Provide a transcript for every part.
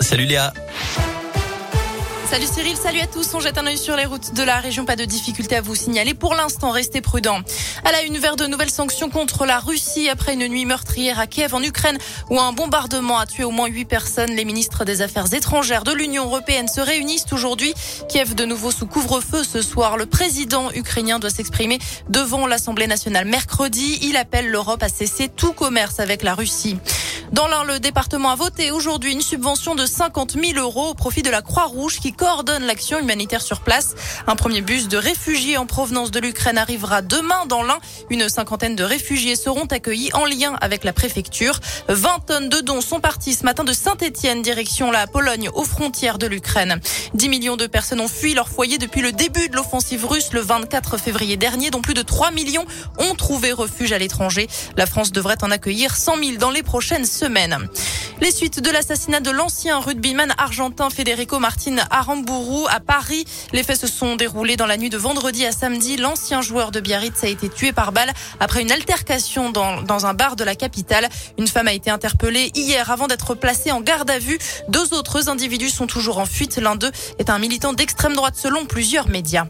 Salut Léa. Salut Cyril, salut à tous. On jette un œil sur les routes de la région. Pas de difficulté à vous signaler. Pour l'instant, restez prudents. À la une vers de nouvelles sanctions contre la Russie après une nuit meurtrière à Kiev en Ukraine où un bombardement a tué au moins huit personnes. Les ministres des Affaires étrangères de l'Union européenne se réunissent aujourd'hui. Kiev de nouveau sous couvre-feu ce soir. Le président ukrainien doit s'exprimer devant l'Assemblée nationale mercredi. Il appelle l'Europe à cesser tout commerce avec la Russie. Dans l'un, le département a voté aujourd'hui une subvention de 50 000 euros au profit de la Croix-Rouge qui coordonne l'action humanitaire sur place. Un premier bus de réfugiés en provenance de l'Ukraine arrivera demain dans l'un. Une cinquantaine de réfugiés seront accueillis en lien avec la préfecture. 20 tonnes de dons sont partis ce matin de Saint-Etienne, direction la Pologne, aux frontières de l'Ukraine. 10 millions de personnes ont fui leur foyer depuis le début de l'offensive russe le 24 février dernier, dont plus de 3 millions ont trouvé refuge à l'étranger. La France devrait en accueillir 100 000 dans les prochaines Les suites de l'assassinat de l'ancien rugbyman argentin Federico Martin Aramburu à Paris. Les faits se sont déroulés dans la nuit de vendredi à samedi. L'ancien joueur de Biarritz a été tué par balle après une altercation dans un bar de la capitale. Une femme a été interpellée hier avant d'être placée en garde à vue. Deux autres individus sont toujours en fuite. L'un d'eux est un militant d'extrême droite selon plusieurs médias.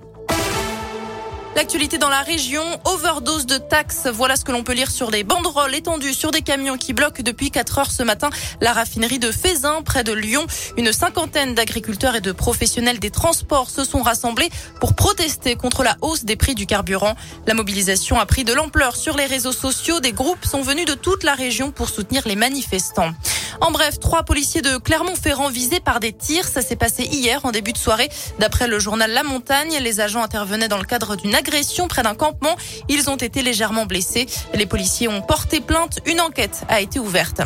L'actualité dans la région, overdose de taxes. Voilà ce que l'on peut lire sur des banderoles étendues sur des camions qui bloquent depuis 4 heures ce matin la raffinerie de Fézin près de Lyon. Une cinquantaine d'agriculteurs et de professionnels des transports se sont rassemblés pour protester contre la hausse des prix du carburant. La mobilisation a pris de l'ampleur sur les réseaux sociaux. Des groupes sont venus de toute la région pour soutenir les manifestants. En bref, trois policiers de Clermont-Ferrand visés par des tirs. Ça s'est passé hier en début de soirée. D'après le journal La Montagne, les agents intervenaient dans le cadre d'une agression près d'un campement. Ils ont été légèrement blessés. Les policiers ont porté plainte. Une enquête a été ouverte.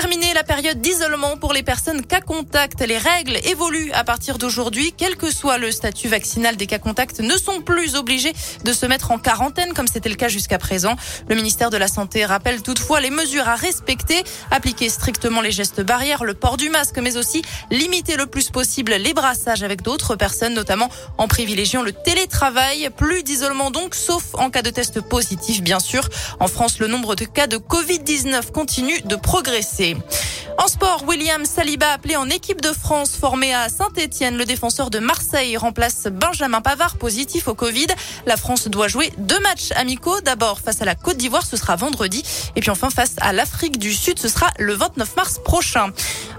Terminer la période d'isolement pour les personnes cas contact. Les règles évoluent à partir d'aujourd'hui. Quel que soit le statut vaccinal des cas contacts, ne sont plus obligés de se mettre en quarantaine comme c'était le cas jusqu'à présent. Le ministère de la Santé rappelle toutefois les mesures à respecter, appliquer strictement les gestes barrières, le port du masque, mais aussi limiter le plus possible les brassages avec d'autres personnes, notamment en privilégiant le télétravail. Plus d'isolement donc, sauf en cas de test positif, bien sûr. En France, le nombre de cas de Covid-19 continue de progresser. En sport, William Saliba appelé en équipe de France formé à Saint-Etienne. Le défenseur de Marseille remplace Benjamin Pavard positif au Covid. La France doit jouer deux matchs amicaux. D'abord face à la Côte d'Ivoire, ce sera vendredi. Et puis enfin face à l'Afrique du Sud, ce sera le 29 mars prochain.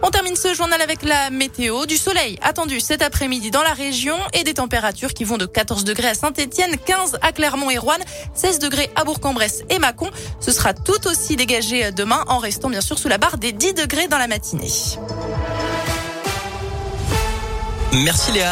On termine ce journal avec la météo. Du soleil attendu cet après-midi dans la région et des températures qui vont de 14 degrés à Saint-Etienne, 15 à Clermont et Rouen, 16 degrés à Bourg-en-Bresse et Mâcon. Ce sera tout aussi dégagé demain en restant bien sûr sous la barre des 10 degrés dans la Merci Léa.